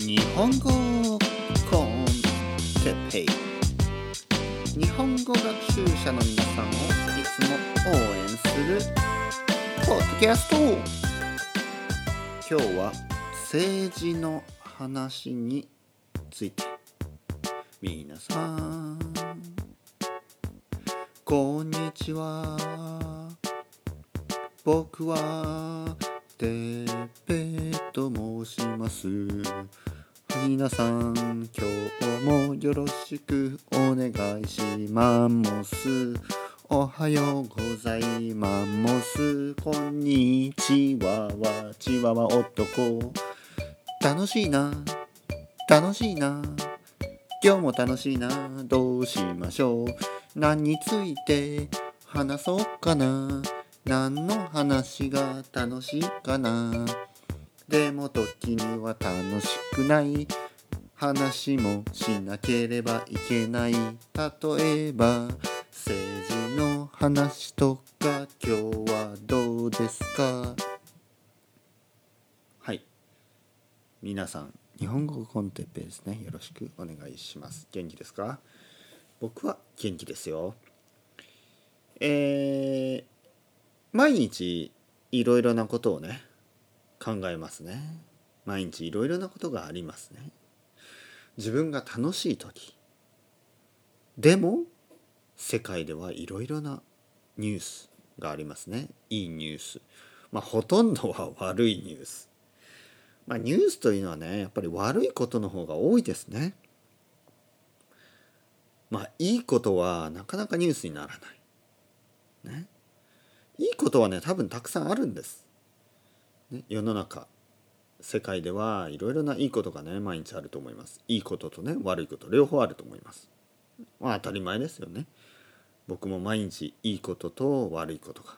日本語コンテッペイ。日本語学習者の皆さんをいつも応援するポッドキャスト。今日は政治の話について。皆さん。こんにちは。僕はてっぺいと申します。皆さん今日もよろしくお願いします。おはようございます。こんにちは。わちわわ男。楽しいな。楽しいな。今日も楽しいな。どうしましょう。何について話そうかな。何の話が楽しいかな。でも時には楽しくない話もしなければいけない。例えば政治の話とか今日はどうですか？はい。皆さん日本語コンテッペですね。よろしくお願いします。元気ですか？僕は元気ですよ。えー、毎日いろいろなことをね考えますね。毎日いろいろなことがありますね。自分が楽しい時。でも世界ではいろいろなニュースがありますね。いいニュース。まあほとんどは悪いニュース。まあニュースというのはねやっぱり悪いことの方が多いですね。まあいいことはなかなかニュースにならない。ね。いいことはね多分たくさんあるんです、世の中世界ではいろいろないいことがね毎日あると思います。いいこととね悪いこと両方あると思います。まあ当たり前ですよね。僕も毎日いいことと悪いことが。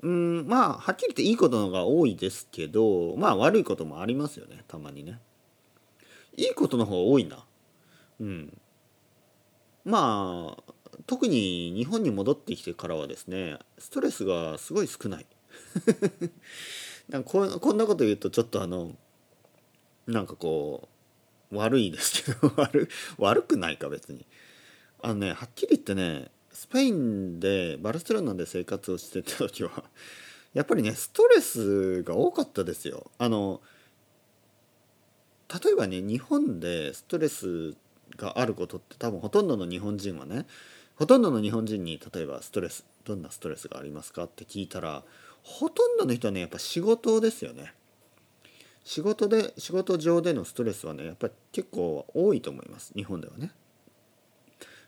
うんまあはっきり言っていいことの方が多いですけどまあ悪いこともありますよねたまにね。いいことの方が多いな。うん。まあ特に日本に戻ってきてからはですねストレスがすごい少ない。なんかここんなこと言うとちょっとあのなんかこう悪いですけど 悪悪くないか別に。あのねはっきり言ってねスペインでバルセロナで生活をしてた時は やっぱりねストレスが多かったですよ。あの例えばね日本でストレスがあることって多分ほとんどの日本人はねほとんどの日本人に例えばストレスどんなストレスがありますかって聞いたらほとんどの人はねやっぱ仕事ですよね。仕事で仕事上でのストレスはねやっぱり結構多いと思います。日本ではね。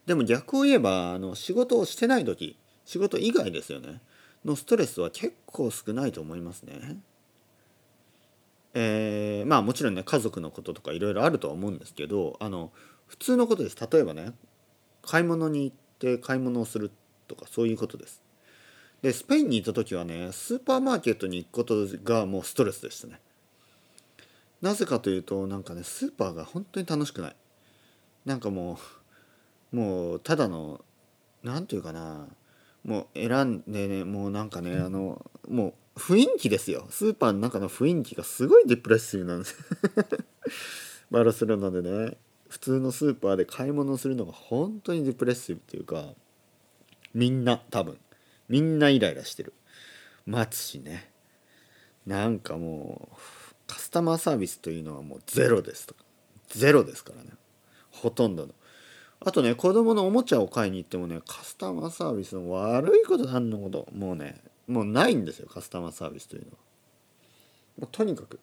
でも逆を言えばあの仕事をしてない時仕事以外ですよね。のストレスは結構少ないと思いますね。えー、まあもちろんね家族のこととかいろいろあるとは思うんですけどあの普通のことです。例えばね買い物に行って買い物をするとかそういうことです。でスペインにいた時はねスーパーマーケットに行くことがもうストレスでしたね。なぜかというとなんかねスーパーが本当に楽しくない。なんかもうもうただの何て言うかなもう選んでねもうなんかねあのもう雰囲気ですよスーパーの中の雰囲気がすごいデプレッシブなんです バルセロナでね普通のスーパーで買い物するのが本当にデプレッシブっていうかみんな多分みんなイライラしてる。待つしね。なんかもうカスタマーサービスというのはもうゼロですとか。ゼロですからね。ほとんどの。あとね子供のおもちゃを買いに行ってもねカスタマーサービスの悪いことなんのこともうねもうないんですよカスタマーサービスというのは。もうとにかく。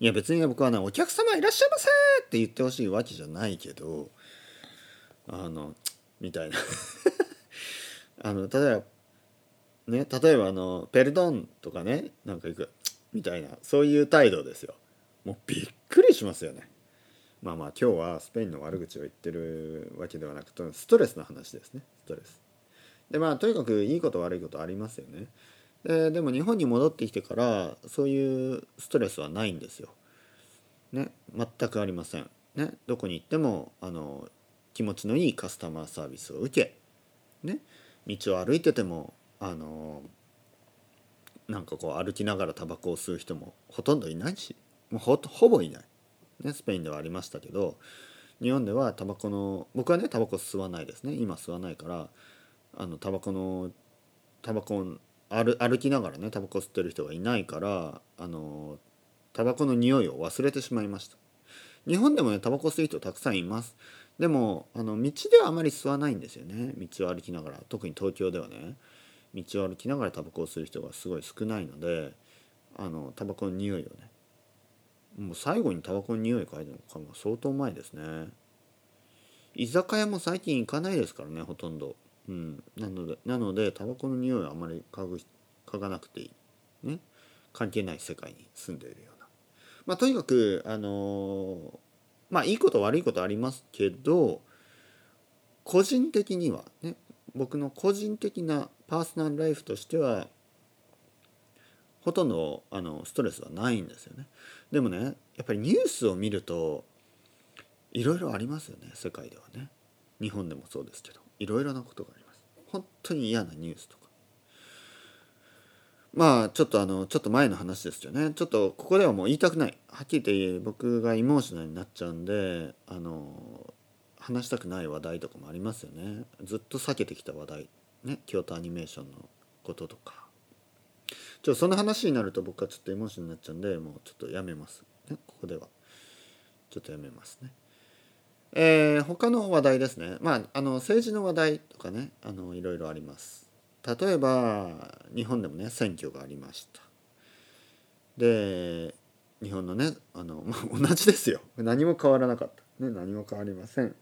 いや別に僕はねお客様いらっしゃいませって言ってほしいわけじゃないけどあのみたいな。あの例えばね例えばあのペルドンとかねなんか行くみたいなそういう態度ですよ。もうびっくりしますよね。まあまあ今日はスペインの悪口を言ってるわけではなくてストレスの話ですね。ストレス。でまあとにかくいいこと悪いことありますよね。ででも日本に戻ってきてからそういうストレスはないんですよ。ね全くありません。ねどこに行ってもあの気持ちのいいカスタマーサービスを受け、ね、道を歩いててもあのなんかこう歩きながらタバコを吸う人もほとんどいないしもうほほぼいない、ね、スペインではありましたけど日本ではタバコの僕はねタバコ吸わないですね。今吸わないからあのタバコのタバコ歩歩きながらねタバコ吸ってる人がいないからあのタバコの匂いを忘れてしまいました。日本でもねタバコ吸う人たくさんいます。でもあの道ではあまり吸わないんですよね。道を歩きながら。特に東京ではね。道を歩きながらタバコを吸う人がすごい少ないのであのタバコの匂いをね。もう最後にタバコの匂い嗅いだのかも相当前ですね。居酒屋も最近行かないですからねほとんど。うん。なのでなのでタバコの匂いはあまり嗅ぐ嗅がなくていい。ね。関係ない世界に住んでいるような。まあとにかくあのー、まあいいこと悪いことありますけど個人的にはね僕の個人的なパーソナルライフとしてはほとんどあのストレスはないんですよね。でもねやっぱりニュースを見るといろいろありますよね世界ではね。日本でもそうですけどいろいろなことがあります。本当に嫌なニュースとか。まあちょっとあのちょっと前の話ですよね。ちょっとここではもう言いたくない。はっきり言って僕がイモーショナルになっちゃうんであの話したくない話題とかもありますよね。ずっと避けてきた話題。ね京都アニメーションのこととか。ちょその話になると僕はちょっとエモーションになっちゃうんでもうちょっとやめます、ね、ここでは。ちょっとやめますね。えー、他の話題ですね。まああの政治の話題とかねあのいろいろあります。例えば日本でもね選挙がありました。で日本のねあの、まあ、同じですよ。何も変わらなかった、ね、何も変わりません。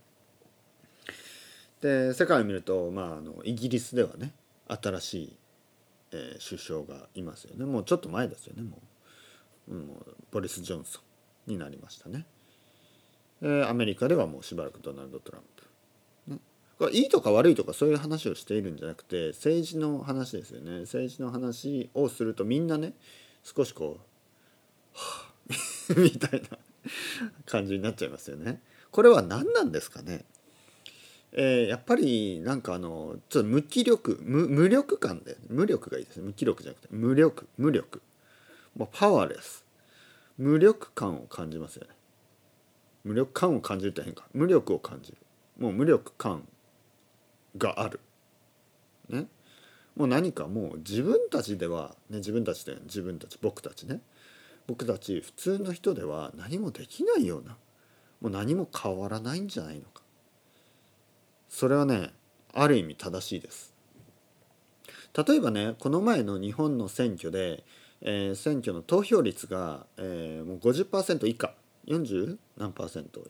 で世界を見ると、まあ、あのイギリスではね新しい、えー、首相がいますよね。もうちょっと前ですよねもう,、うん、もうボリス・ジョンソンになりましたね、え、アメリカではもうしばらくドナルド・トランプ、いいとか悪いとかそういう話をしているんじゃなくて政治の話ですよね。政治の話をするとみんなね少しこう「はあ みたいな感じになっちゃいますよね。これは何なんですかね。えー、やっぱりなんかあのちょっと無気力無力感で無力がいいですね。無気力じゃなくて無力無力。もうパワーレス無力感を感じますよね。無力感を感じるって変か。無力を感じる。もう無力感がある。ね。もう何かもう自分たちでは、ね、自分たちで自分たち僕たちね。僕たち普通の人では何もできないようなもう何も変わらないんじゃないのか。それはねある意味正しいです。例えばねこの前の日本の選挙で、えー、選挙の投票率が、えー、もう50%以下。40何パーセント？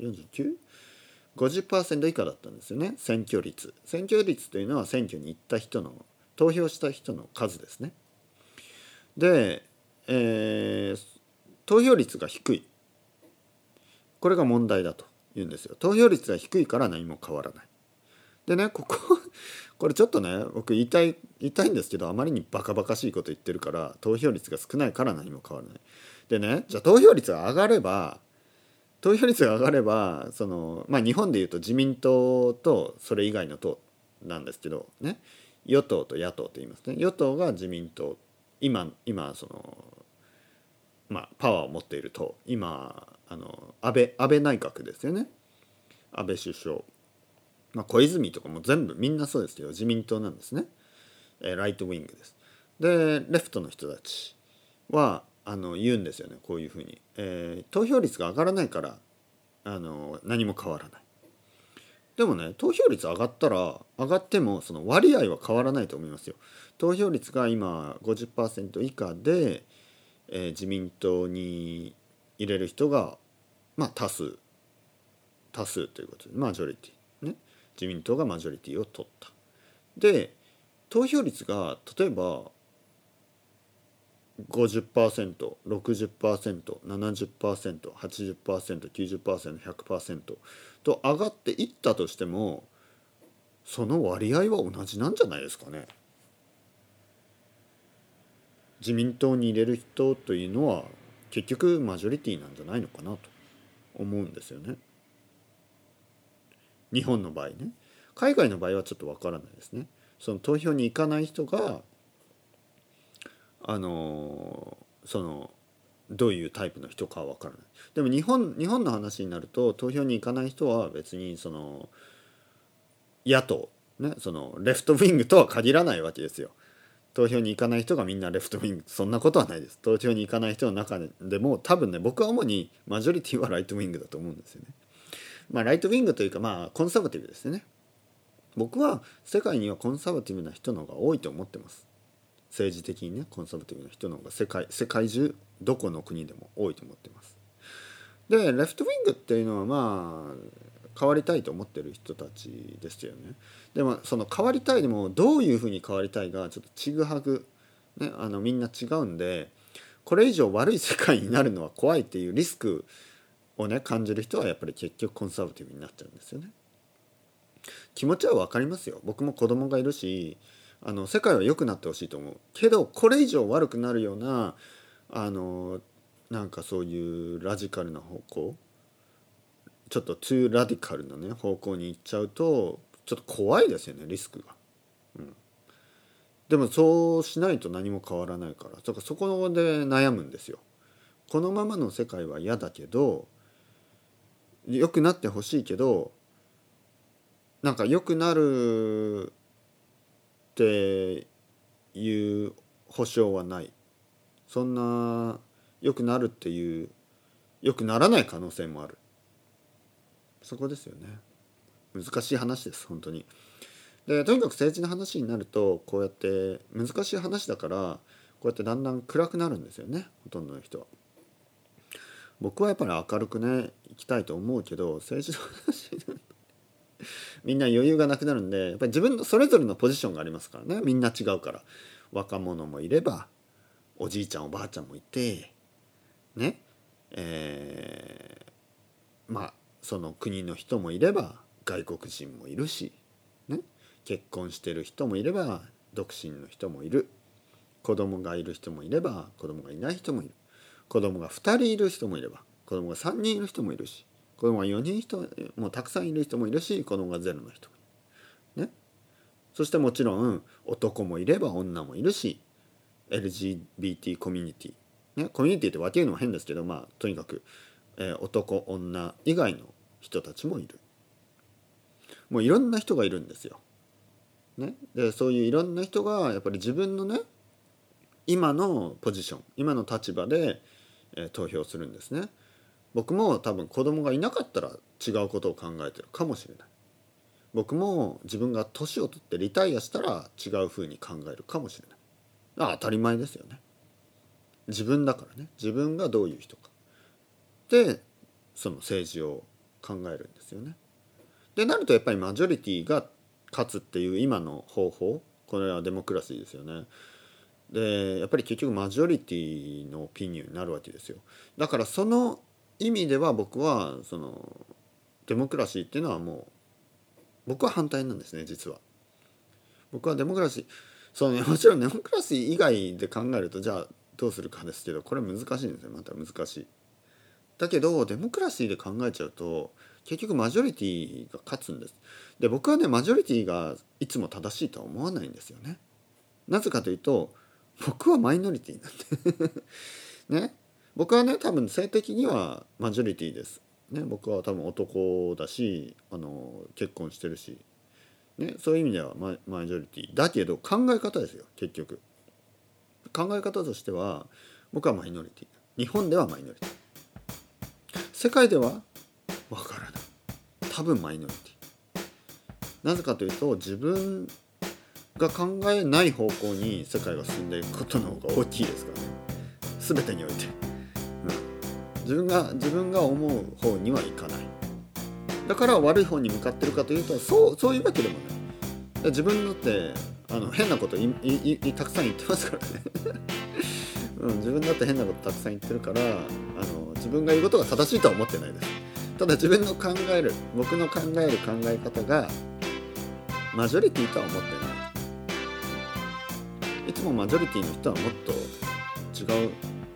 50%以下だったんですよね選挙率。選挙率というのは選挙に行った人の投票した人の数ですね。で、えー、投票率が低い。これが問題だと言うんですよ。投票率が低いから何も変わらない。でねここ これちょっとね僕言いたい言いたいんですけどあまりにバカバカしいこと言ってるから投票率が少ないから何も変わらない。でねじゃあ投票率が上がれば投票率が上がればそのまあ日本でいうと自民党とそれ以外の党なんですけどね。与党と野党と言いますね。与党が自民党。今今そのまあパワーを持っている党。今あの安倍安倍内閣ですよね。安倍首相。まあ、小泉とかも全部みんなそうですけど自民党なんですね、えー、ライトウィングです。でレフトの人たちはあの言うんですよねこういうふうに、えー、投票率が上がらないからあの何も変わらない。でもね投票率上がったら上がってもその割合は変わらないと思いますよ。投票率が今50%以下で、えー、自民党に入れる人がまあ多数。多数ということでマジョリティ。ね。自民党がマジョリティを取った。で投票率が例えば 50%60%70%80%90%100% と上がっていったとしてもその割合は同じなんじゃないですかね。自民党に入れる人というのは結局マジョリティなんじゃないのかなと思うんですよね。日本の場合ね海外の場合はちょっとわからないですねその投票に行かない人があのそのどういうタイプの人かは分からない。でも日本日本の話になると投票に行かない人は別にその野党ねそのレフトウィングとは限らないわけですよ。投票に行かない人がみんなレフトウィング。そんなことはないです。投票に行かない人の中でも多分ね僕は主にマジョリティはライトウィングだと思うんですよね。まあライトウィングというかまあコンサバティブですね。僕は世界にはコンサバティブな人の方が多いと思ってます。政治的にねコンサバティブな人の方が世界世界中どこの国でも多いと思ってます。でレフトウィングっていうのはまあ変わりたいと思ってる人たちですよね。でもその変わりたいでもどういうふうに変わりたいがちょっとちぐはぐ、ね、あのみんな違うんでこれ以上悪い世界になるのは怖いっていうリスクをね感じる人はやっぱり結局コンサバティブになっちゃうんですよね。気持ちは分かりますよ。僕も子供がいるしあの世界は良くなってほしいと思うけどこれ以上悪くなるようなあのなんかそういうラジカルな方向ちょっとトゥーラディカルなね方向に行っちゃうとちょっと怖いですよねリスクが。うん、でもそうしないと何も変わらないからそそこで悩むんですよ。このままの世界は嫌だけど良くなってほしいけどなんか良くなるっていう保証はない。そんな良くなるっていう良くならない可能性もある。そこですよね。難しい話です本当に。でとにかく政治の話になるとこうやって難しい話だからこうやってだんだん暗くなるんですよねほとんどの人は。僕はやっぱり明るくね行きたいと思うけど政治のみんな余裕がなくなるんでやっぱり自分のそれぞれのポジションがありますからね。みんな違うから。若者もいればおじいちゃんおばあちゃんもいてね。えー、まあその国の人もいれば外国人もいるし、ね、結婚してる人もいれば独身の人もいる。子供がいる人もいれば子供がいない人もいる。子供が2人いる人もいれば子供が3人いる人もいるし子供が4人人もうたくさんいる人もいるし子供がゼロの人もいる。ね。そしてもちろん男もいれば女もいるし LGBT コミュニティ、ね、コミュニティって分けるのも変ですけどまあとにかく、えー、男女以外の人たちもいる。もういろんな人がいるんですよ。ね、でそういういろんな人がやっぱり自分のね今のポジション今の立場で、えー、投票するんですね。僕も多分子供がいなかったら違うことを考えてるかもしれない。僕も自分が年を取ってリタイアしたら違うふうに考えるかもしれない。当たり前ですよね。自分だからね。自分がどういう人か。でその政治を考えるんですよね。でなるとやっぱりマジョリティが勝つっていう今の方法。これはデモクラシーですよね。でやっぱり結局マジョリティのオピニオンになるわけですよ。だからその意味では僕はそのデモクラシーっていうのはもう僕は反対なんですね実は。僕はデモクラシーそうねもちろん デモクラシー以外で考えるとじゃあどうするかですけどこれ難しいんですよまた難しい。だけどデモクラシーで考えちゃうと結局マジョリティが勝つんです。で僕はねマジョリティがいつも正しいとは思わないんですよね。なぜかというと僕はマイノリティなんで ね僕はね多分性的にはマジョリティです。ね、僕は多分男だしあの結婚してるし、ね、そういう意味ではママジョリティ。だけど考え方ですよ結局。考え方としては僕はマイノリティ。日本ではマイノリティ。世界ではわからない。多分マイノリティ。なぜかというと自分が考えない方向に世界が進んでいくことの方が大きいですからね。全てにおいて。自分が自分が思う方にはいかない。だから悪い方に向かってるかというとそうそういうわけでもない。自分だってあの変なこといいたくさん言ってますからね、うん、自分だって変なことたくさん言ってるからあの自分が言うことが正しいとは思ってないです。ただ自分の考える僕の考える考え方がマジョリティとは思ってない。いつもマジョリティの人はもっと違う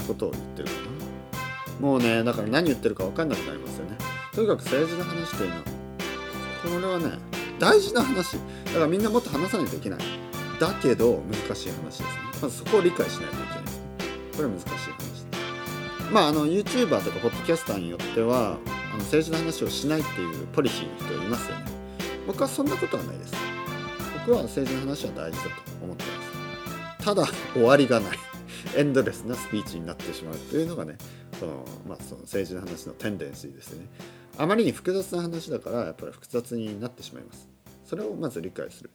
ことを言ってるかな。もうねだから何言ってるか分かんなくなりますよね。とにかく政治の話というのはこれはね大事な話。だからみんなもっと話さないといけない。だけど難しい話ですね。まずそこを理解しないといけない。これは難しい話。まああの YouTuber とかポッドキャスターによってはあの政治の話をしないっていうポリシーの人いますよね。僕はそんなことはないです。僕は政治の話は大事だと思ってます。ただ終わりがない。エンドレスなスピーチになってしまうというのがねその、まあ、その政治の話の tendency ですね。あまりに複雑な話だからやっぱり複雑になってしまいます。それをまず理解する。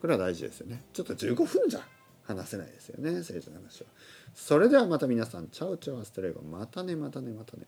これは大事ですよね。ちょっと15分じゃ話せないですよね政治の話は。それではまた皆さん chao chao hasta luego。またねまたねまたね。